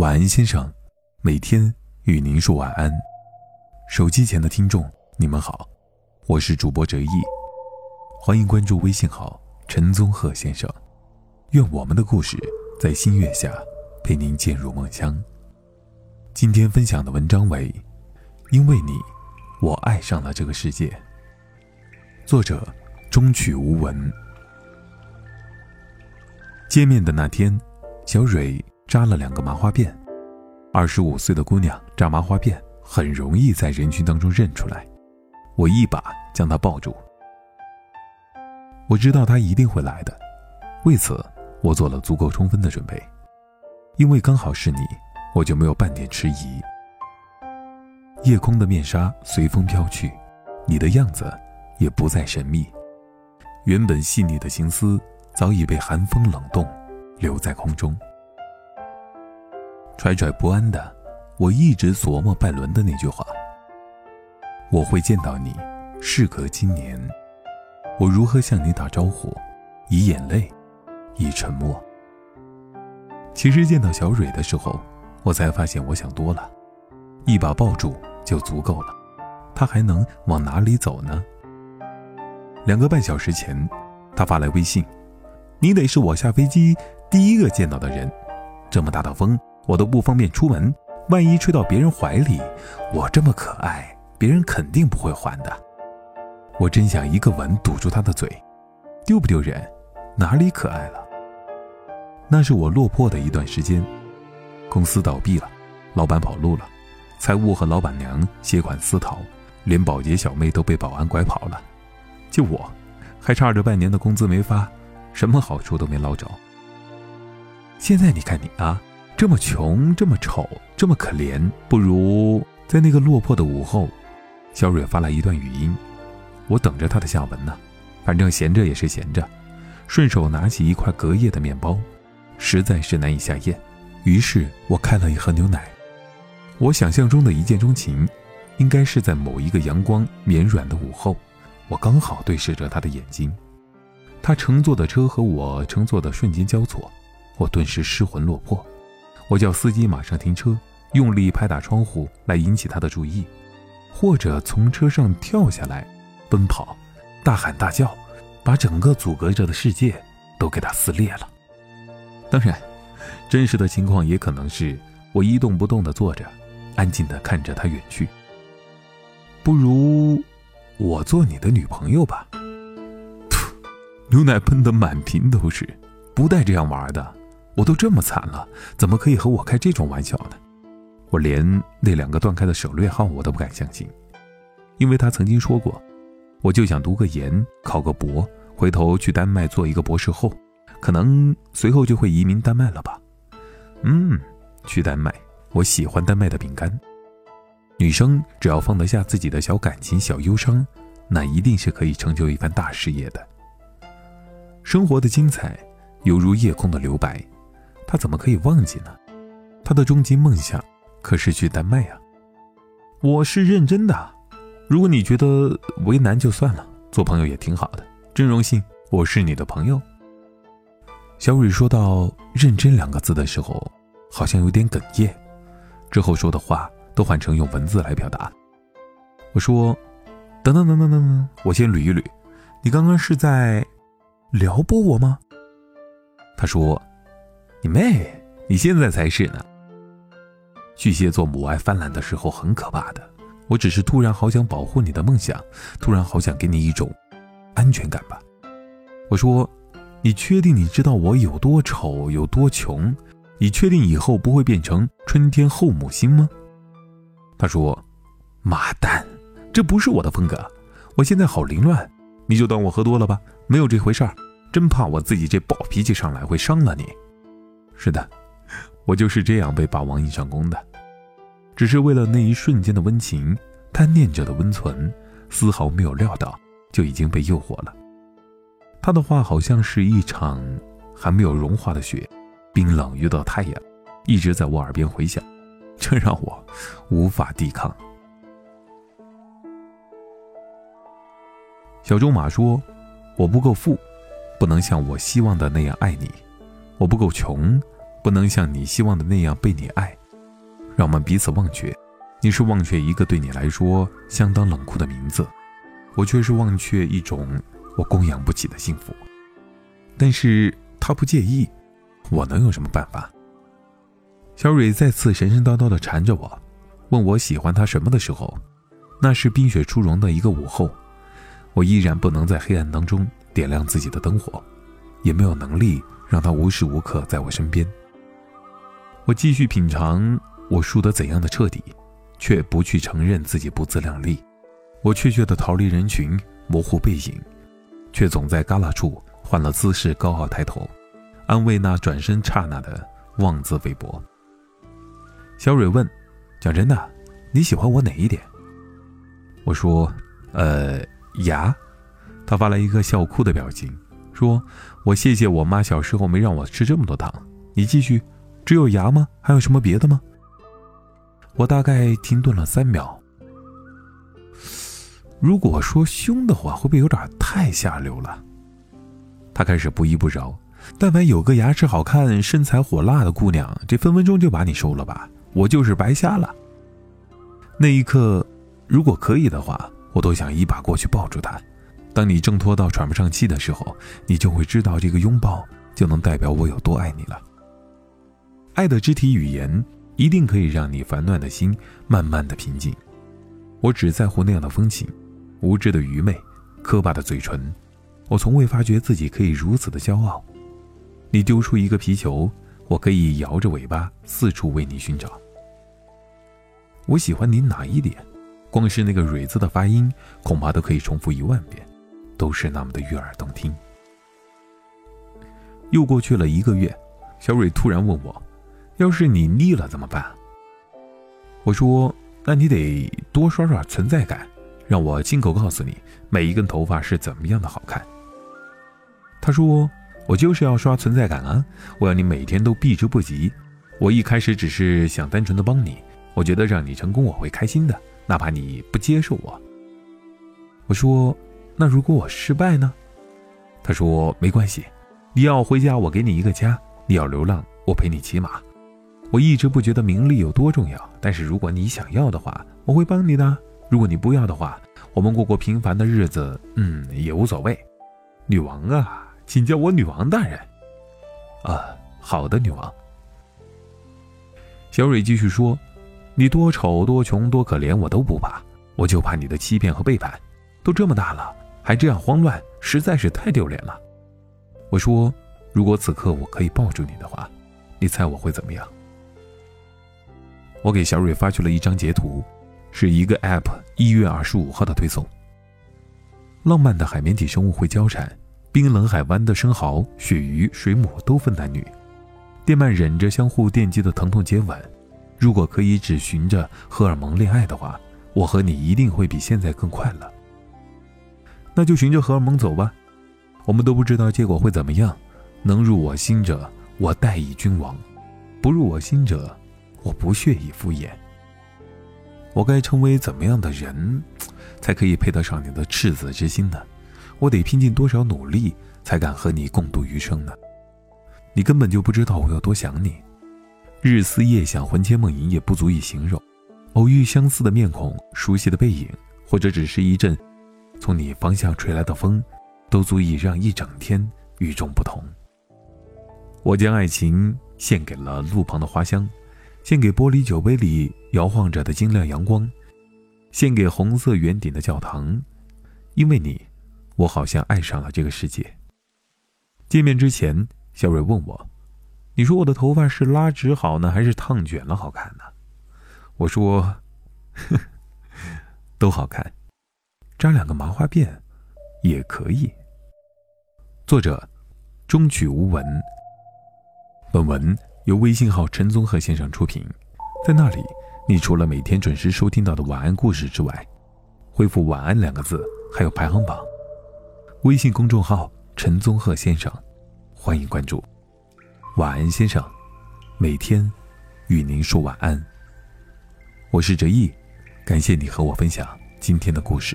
晚安，先生，每天与您说晚安。手机前的听众，你们好，我是主播哲毅，欢迎关注微信号陈宗鹤先生。愿我们的故事在新月下陪您渐入梦乡。今天分享的文章为《因为你，我爱上了这个世界》，作者中曲无闻。见面的那天，小蕊扎了两个麻花辫。二十五岁的姑娘扎麻花辫，很容易在人群当中认出来。我一把将她抱住。我知道她一定会来的，为此我做了足够充分的准备。因为刚好是你，我就没有半点迟疑。夜空的面纱随风飘去，你的样子也不再神秘。原本细腻的心思。早已被寒风冷冻，留在空中。惴惴不安的，我一直琢磨拜伦的那句话：“我会见到你，事隔今年，我如何向你打招呼？以眼泪，以沉默。”其实见到小蕊的时候，我才发现我想多了，一把抱住就足够了，他还能往哪里走呢？两个半小时前，他发来微信。你得是我下飞机第一个见到的人，这么大的风，我都不方便出门，万一吹到别人怀里，我这么可爱，别人肯定不会还的。我真想一个吻堵住他的嘴，丢不丢人？哪里可爱了？那是我落魄的一段时间，公司倒闭了，老板跑路了，财务和老板娘携款私逃，连保洁小妹都被保安拐跑了，就我，还差着半年的工资没发。什么好处都没捞着。现在你看你啊，这么穷，这么丑，这么可怜，不如在那个落魄的午后，小蕊发来一段语音，我等着她的下文呢。反正闲着也是闲着，顺手拿起一块隔夜的面包，实在是难以下咽，于是我开了一盒牛奶。我想象中的一见钟情，应该是在某一个阳光绵软的午后，我刚好对视着她的眼睛。他乘坐的车和我乘坐的瞬间交错，我顿时失魂落魄。我叫司机马上停车，用力拍打窗户来引起他的注意，或者从车上跳下来，奔跑，大喊大叫，把整个阻隔着的世界都给他撕裂了。当然，真实的情况也可能是我一动不动地坐着，安静地看着他远去。不如我做你的女朋友吧。牛奶喷得满屏都是，不带这样玩的。我都这么惨了，怎么可以和我开这种玩笑呢？我连那两个断开的省略号我都不敢相信，因为他曾经说过，我就想读个研，考个博，回头去丹麦做一个博士后，可能随后就会移民丹麦了吧？嗯，去丹麦，我喜欢丹麦的饼干。女生只要放得下自己的小感情、小忧伤，那一定是可以成就一番大事业的。生活的精彩，犹如夜空的留白，他怎么可以忘记呢？他的终极梦想可是去丹麦啊！我是认真的，如果你觉得为难就算了，做朋友也挺好的。真荣幸，我是你的朋友。小蕊说到“认真”两个字的时候，好像有点哽咽，之后说的话都换成用文字来表达。我说：“等等等等等等，我先捋一捋，你刚刚是在……”撩拨我吗？他说：“你妹，你现在才是呢。”巨蟹座母爱泛滥的时候很可怕的。我只是突然好想保护你的梦想，突然好想给你一种安全感吧。我说：“你确定你知道我有多丑有多穷？你确定以后不会变成春天后母心吗？”他说：“妈蛋，这不是我的风格。我现在好凌乱。”你就当我喝多了吧，没有这回事儿，真怕我自己这暴脾气上来会伤了你。是的，我就是这样被霸王硬上弓的，只是为了那一瞬间的温情，贪念着的温存，丝毫没有料到就已经被诱惑了。他的话好像是一场还没有融化的雪，冰冷遇到太阳，一直在我耳边回响，这让我无法抵抗。小仲马说：“我不够富，不能像我希望的那样爱你；我不够穷，不能像你希望的那样被你爱，让我们彼此忘却。你是忘却一个对你来说相当冷酷的名字，我却是忘却一种我供养不起的幸福。但是他不介意，我能有什么办法？小蕊再次神神叨叨地缠着我，问我喜欢他什么的时候，那是冰雪初融的一个午后，我依然不能在黑暗当中点亮自己的灯火，也没有能力让他无时无刻在我身边。我继续品尝我输得怎样的彻底。却不去承认自己不自量力，我怯怯的逃离人群，模糊背影，却总在旮旯处换了姿势，高傲抬头，安慰那转身刹那的妄自菲薄。小蕊问：“讲真的，你喜欢我哪一点？”我说：“呃，牙。”他发来一个笑哭的表情，说：“我谢谢我妈小时候没让我吃这么多糖。”你继续，只有牙吗？还有什么别的吗？我大概停顿了三秒。如果说凶的话，会不会有点太下流了？他开始不依不饶。但凡有个牙齿好看、身材火辣的姑娘，这分分钟就把你收了吧？我就是白瞎了。那一刻，如果可以的话，我都想一把过去抱住她。当你挣脱到喘不上气的时候，你就会知道，这个拥抱就能代表我有多爱你了。爱的肢体语言。一定可以让你烦乱的心慢慢的平静。我只在乎那样的风情，无知的愚昧，磕巴的嘴唇。我从未发觉自己可以如此的骄傲。你丢出一个皮球，我可以摇着尾巴四处为你寻找。我喜欢你哪一点？光是那个“蕊”字的发音，恐怕都可以重复一万遍，都是那么的悦耳动听。又过去了一个月，小蕊突然问我。要是你腻了怎么办？我说，那你得多刷刷存在感，让我亲口告诉你每一根头发是怎么样的好看。他说，我就是要刷存在感啊！我要你每天都避之不及。我一开始只是想单纯的帮你，我觉得让你成功我会开心的，哪怕你不接受我。我说，那如果我失败呢？他说没关系，你要回家我给你一个家，你要流浪我陪你骑马。我一直不觉得名利有多重要，但是如果你想要的话，我会帮你的。如果你不要的话，我们过过平凡的日子，嗯，也无所谓。女王啊，请叫我女王大人。啊，好的，女王。小蕊继续说：“你多丑、多穷、多可怜，我都不怕，我就怕你的欺骗和背叛。都这么大了，还这样慌乱，实在是太丢脸了。”我说：“如果此刻我可以抱住你的话，你猜我会怎么样？”我给小蕊发去了一张截图，是一个 App 一月二十五号的推送。浪漫的海绵体生物会交缠，冰冷海湾的生蚝、鳕鱼、水母都分男女。电鳗忍着相互电击的疼痛接吻。如果可以只循着荷尔蒙恋爱的话，我和你一定会比现在更快乐。那就循着荷尔蒙走吧。我们都不知道结果会怎么样。能入我心者，我待以君王；不入我心者，我不屑以敷衍。我该成为怎么样的人，才可以配得上你的赤子之心呢？我得拼尽多少努力，才敢和你共度余生呢？你根本就不知道我有多想你，日思夜想，魂牵梦萦也不足以形容。偶遇相似的面孔、熟悉的背影，或者只是一阵从你方向吹来的风，都足以让一整天与众不同。我将爱情献给了路旁的花香。献给玻璃酒杯里摇晃着的晶亮阳光，献给红色圆顶的教堂，因为你，我好像爱上了这个世界。见面之前，小蕊问我：“你说我的头发是拉直好呢，还是烫卷了好看呢？”我说：“呵 都好看，扎两个麻花辫也可以。”作者：中曲无闻。本文。由微信号陈宗鹤先生出品，在那里，你除了每天准时收听到的晚安故事之外，回复“晚安”两个字，还有排行榜。微信公众号陈宗鹤先生，欢迎关注。晚安，先生，每天与您说晚安。我是哲毅，感谢你和我分享今天的故事。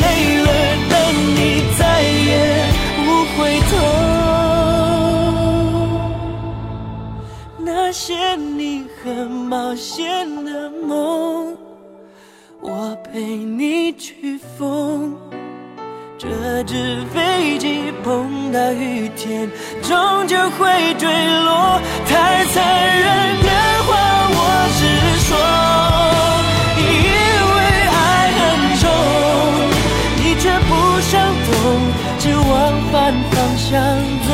累了，但你再也不回头。那些你很冒险的梦，我陪你去疯。这只飞机碰到雨天，终究会坠落。太残忍的话，我直说。只往反方向走，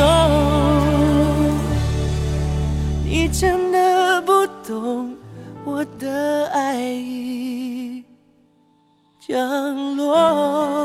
你真的不懂我的爱已降落。